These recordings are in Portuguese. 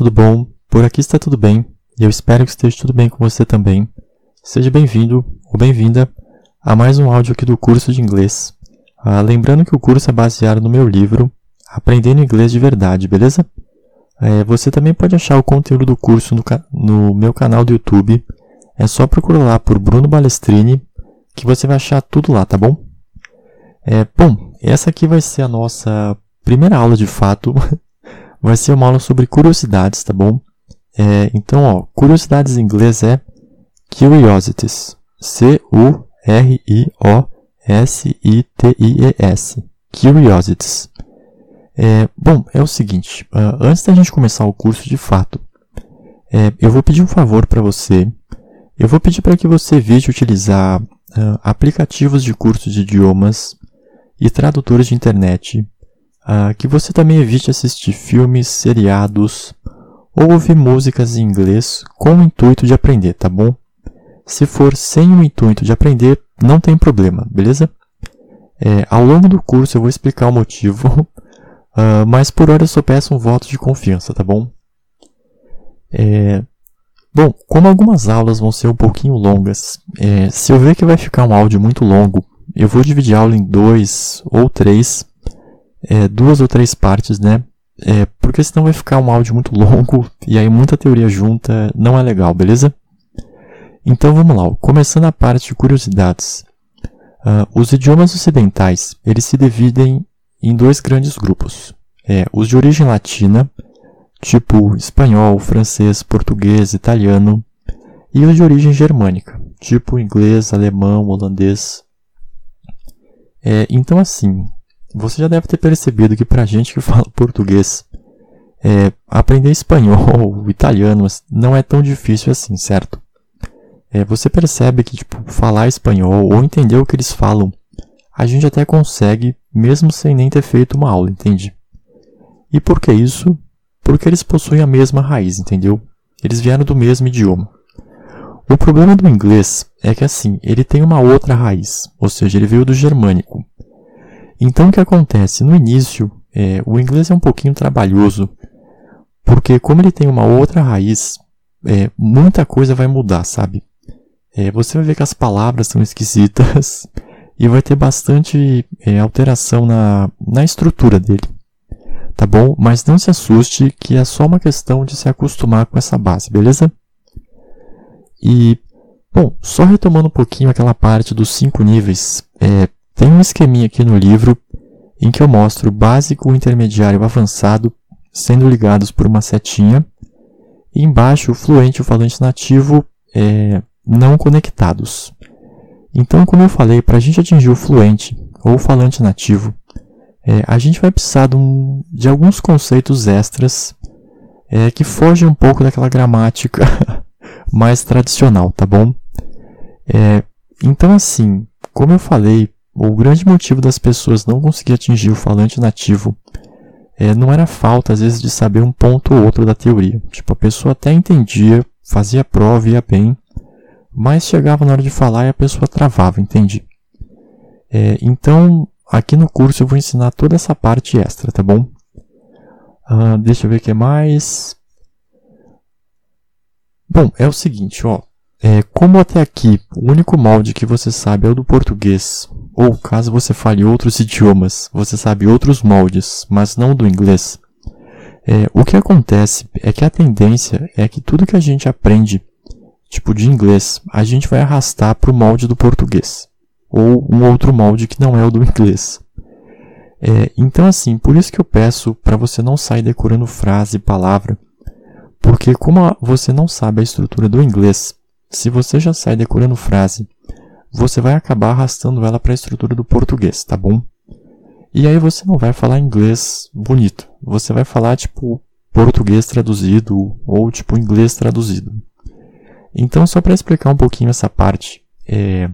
Tudo bom? Por aqui está tudo bem e eu espero que esteja tudo bem com você também. Seja bem-vindo ou bem-vinda a mais um áudio aqui do curso de inglês. Ah, lembrando que o curso é baseado no meu livro Aprendendo Inglês de Verdade, beleza? É, você também pode achar o conteúdo do curso no, no meu canal do YouTube. É só procurar lá por Bruno Balestrini que você vai achar tudo lá, tá bom? É, bom, essa aqui vai ser a nossa primeira aula de fato. vai ser uma aula sobre curiosidades, tá bom? É, então, ó, curiosidades em inglês é curiosities. C-U-R-I-O-S-I-T-I-E-S. Curiosities. É, bom, é o seguinte, uh, antes da gente começar o curso de fato, é, eu vou pedir um favor para você. Eu vou pedir para que você evite utilizar uh, aplicativos de cursos de idiomas e tradutores de internet, uh, que você também evite assistir filmes, seriados ou ouvir músicas em inglês com o intuito de aprender, tá bom? Se for sem o intuito de aprender, não tem problema, beleza? É, ao longo do curso eu vou explicar o motivo, uh, mas por hora eu só peço um voto de confiança, tá bom? É, bom, como algumas aulas vão ser um pouquinho longas, é, se eu ver que vai ficar um áudio muito longo, eu vou dividir a aula em dois ou três, é, duas ou três partes, né? É, porque senão vai ficar um áudio muito longo e aí muita teoria junta não é legal, beleza? Então vamos lá, começando a parte de curiosidades. Uh, os idiomas ocidentais, eles se dividem em dois grandes grupos. É, os de origem latina, tipo espanhol, francês, português, italiano, e os de origem germânica, tipo inglês, alemão, holandês. É, então assim, você já deve ter percebido que para gente que fala português, é, aprender espanhol, italiano, não é tão difícil assim, certo? É, você percebe que tipo, falar espanhol ou entender o que eles falam, a gente até consegue, mesmo sem nem ter feito uma aula, entende? E por que isso? Porque eles possuem a mesma raiz, entendeu? Eles vieram do mesmo idioma. O problema do inglês é que assim, ele tem uma outra raiz, ou seja, ele veio do germânico. Então o que acontece? No início, é, o inglês é um pouquinho trabalhoso, porque como ele tem uma outra raiz, é, muita coisa vai mudar, sabe? É, você vai ver que as palavras são esquisitas e vai ter bastante é, alteração na, na estrutura dele. Tá bom? Mas não se assuste que é só uma questão de se acostumar com essa base, beleza? E, bom, só retomando um pouquinho aquela parte dos cinco níveis, é, tem um esqueminha aqui no livro em que eu mostro básico, intermediário e avançado sendo ligados por uma setinha. E embaixo, o fluente e o falante nativo é, não conectados. Então, como eu falei, para a gente atingir o fluente ou o falante nativo, é, a gente vai precisar de, um, de alguns conceitos extras é, que fogem um pouco daquela gramática mais tradicional, tá bom? É, então, assim, como eu falei, o grande motivo das pessoas não conseguir atingir o falante nativo é, não era falta, às vezes, de saber um ponto ou outro da teoria. Tipo, a pessoa até entendia, fazia prova, ia bem, mas chegava na hora de falar e a pessoa travava, entende? É, então, aqui no curso eu vou ensinar toda essa parte extra, tá bom? Uh, deixa eu ver o que mais. Bom, é o seguinte, ó. É, como até aqui o único molde que você sabe é o do português, ou caso você fale outros idiomas, você sabe outros moldes, mas não do inglês, é, o que acontece é que a tendência é que tudo que a gente aprende, tipo de inglês, a gente vai arrastar para o molde do português, ou um outro molde que não é o do inglês. É, então, assim, por isso que eu peço para você não sair decorando frase e palavra, porque como você não sabe a estrutura do inglês, se você já sai decorando frase, você vai acabar arrastando ela para a estrutura do português, tá bom? E aí você não vai falar inglês bonito. Você vai falar tipo português traduzido ou tipo inglês traduzido. Então, só para explicar um pouquinho essa parte, é...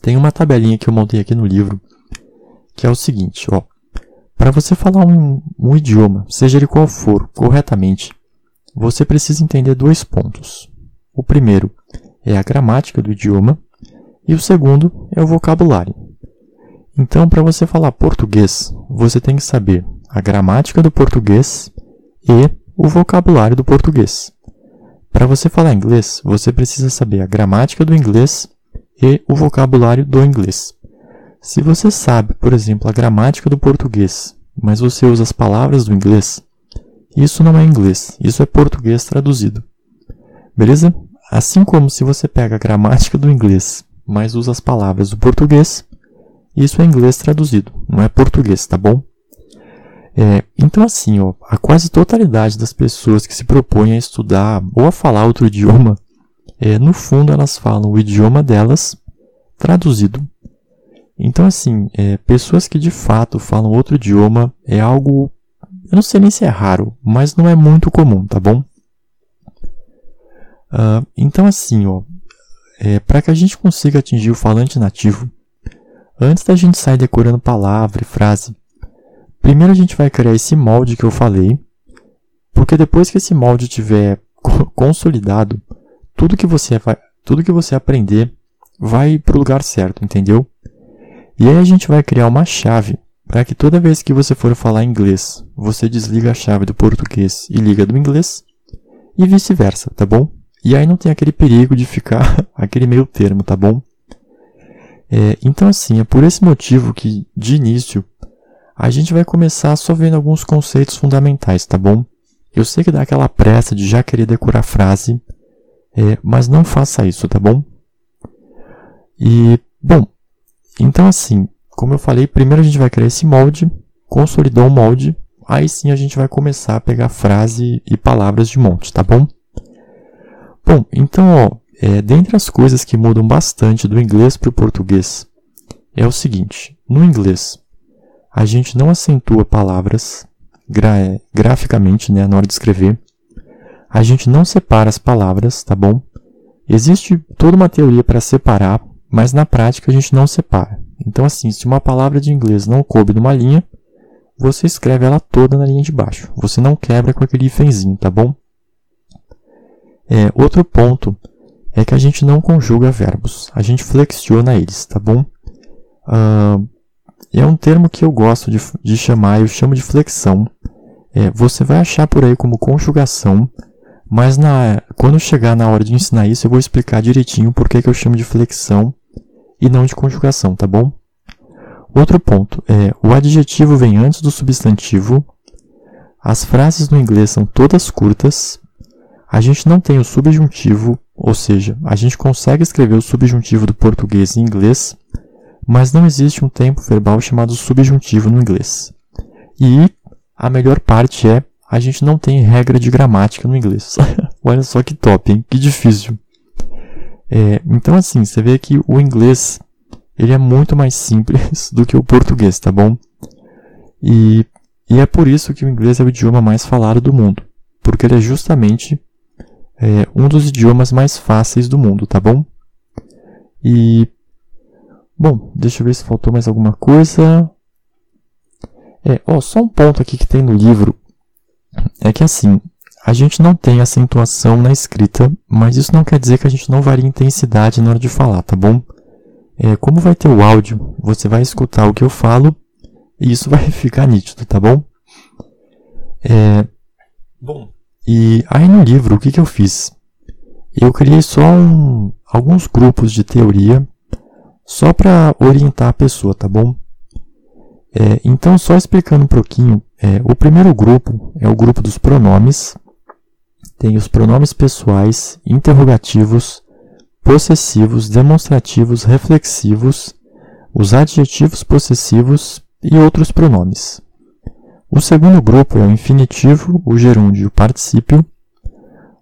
tem uma tabelinha que eu montei aqui no livro que é o seguinte, ó. Para você falar um, um idioma, seja ele qual for, corretamente, você precisa entender dois pontos. O primeiro é a gramática do idioma e o segundo é o vocabulário. Então, para você falar português, você tem que saber a gramática do português e o vocabulário do português. Para você falar inglês, você precisa saber a gramática do inglês e o vocabulário do inglês. Se você sabe, por exemplo, a gramática do português, mas você usa as palavras do inglês, isso não é inglês, isso é português traduzido. Beleza? Assim como se você pega a gramática do inglês, mas usa as palavras do português, isso é inglês traduzido, não é português, tá bom? É, então, assim, ó, a quase totalidade das pessoas que se propõem a estudar ou a falar outro idioma, é, no fundo elas falam o idioma delas traduzido. Então, assim, é, pessoas que de fato falam outro idioma é algo, eu não sei nem se é raro, mas não é muito comum, tá bom? Uh, então, assim, ó, é, para que a gente consiga atingir o falante nativo, antes da gente sair decorando palavra e frase, Primeiro a gente vai criar esse molde que eu falei, porque depois que esse molde estiver consolidado, tudo que você vai, tudo que você aprender vai para o lugar certo, entendeu? E aí a gente vai criar uma chave para que toda vez que você for falar inglês, você desliga a chave do português e liga do inglês, e vice-versa, tá bom? E aí não tem aquele perigo de ficar aquele meio termo, tá bom? É, então assim, é por esse motivo que, de início, a gente vai começar só vendo alguns conceitos fundamentais, tá bom? Eu sei que dá aquela pressa de já querer decorar a frase, é, mas não faça isso, tá bom? E, bom, então assim, como eu falei, primeiro a gente vai criar esse molde, consolidou o molde, aí sim a gente vai começar a pegar frase e palavras de monte, tá bom? Bom, então, ó, é, dentre as coisas que mudam bastante do inglês para o português, é o seguinte, no inglês, a gente não acentua palavras gra graficamente né, na hora de escrever. A gente não separa as palavras, tá bom? Existe toda uma teoria para separar, mas na prática a gente não separa. Então, assim, se uma palavra de inglês não coube numa linha, você escreve ela toda na linha de baixo. Você não quebra com aquele hífenzinho, tá bom? É, outro ponto é que a gente não conjuga verbos. A gente flexiona eles, tá bom? Uh, é um termo que eu gosto de, de chamar, eu chamo de flexão. É, você vai achar por aí como conjugação, mas na, quando chegar na hora de ensinar isso, eu vou explicar direitinho por que, eu chamo de flexão e não de conjugação, tá bom? Outro ponto é o adjetivo vem antes do substantivo. As frases no inglês são todas curtas. A gente não tem o subjuntivo, ou seja, a gente consegue escrever o subjuntivo do português em inglês, mas não existe um tempo verbal chamado subjuntivo no inglês. E a melhor parte é a gente não tem regra de gramática no inglês. Olha só que top, hein? Que difícil. É, então assim, você vê que o inglês ele é muito mais simples do que o português, tá bom? E, e é por isso que o inglês é o idioma mais falado do mundo, porque ele é justamente é, um dos idiomas mais fáceis do mundo, tá bom? E Bom, deixa eu ver se faltou mais alguma coisa. É, ó, só um ponto aqui que tem no livro é que assim, a gente não tem acentuação na escrita, mas isso não quer dizer que a gente não varia intensidade na hora de falar, tá bom? É, como vai ter o áudio, você vai escutar o que eu falo e isso vai ficar nítido, tá bom? É, bom, e aí no livro, o que, que eu fiz? Eu criei só um, alguns grupos de teoria só para orientar a pessoa, tá bom? É, então, só explicando um pouquinho, é, o primeiro grupo é o grupo dos pronomes. Tem os pronomes pessoais, interrogativos, possessivos, demonstrativos, reflexivos, os adjetivos possessivos e outros pronomes. O segundo grupo é o infinitivo, o gerúndio e o particípio.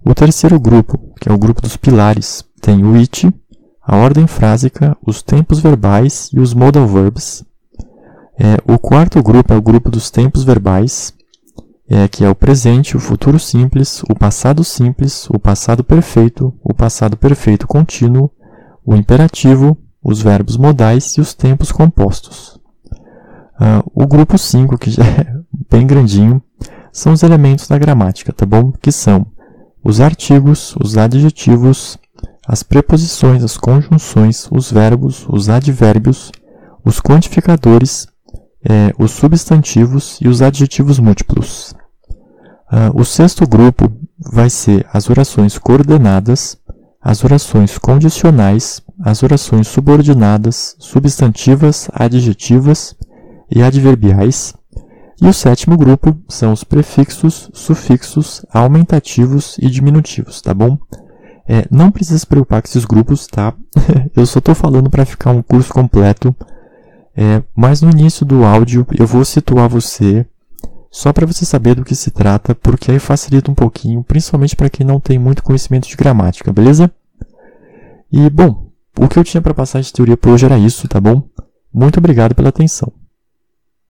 O terceiro grupo, que é o grupo dos pilares, tem o it, a ordem frásica, os tempos verbais e os modal verbs. É, o quarto grupo é o grupo dos tempos verbais, é, que é o presente, o futuro simples, o passado simples, o passado perfeito, o passado perfeito contínuo, o imperativo, os verbos modais e os tempos compostos. Uh, o grupo 5, que já é bem grandinho, são os elementos da gramática, tá bom? Que são os artigos, os adjetivos, as preposições, as conjunções, os verbos, os advérbios, os quantificadores, é, os substantivos e os adjetivos múltiplos. Uh, o sexto grupo vai ser as orações coordenadas, as orações condicionais, as orações subordinadas, substantivas, adjetivas e adverbiais. E o sétimo grupo são os prefixos, sufixos, aumentativos e diminutivos, tá bom? É, não precisa se preocupar com esses grupos, tá? eu só estou falando para ficar um curso completo. É, mas no início do áudio eu vou situar você só para você saber do que se trata, porque aí facilita um pouquinho, principalmente para quem não tem muito conhecimento de gramática, beleza? E bom, o que eu tinha para passar de teoria por hoje era isso, tá bom? Muito obrigado pela atenção.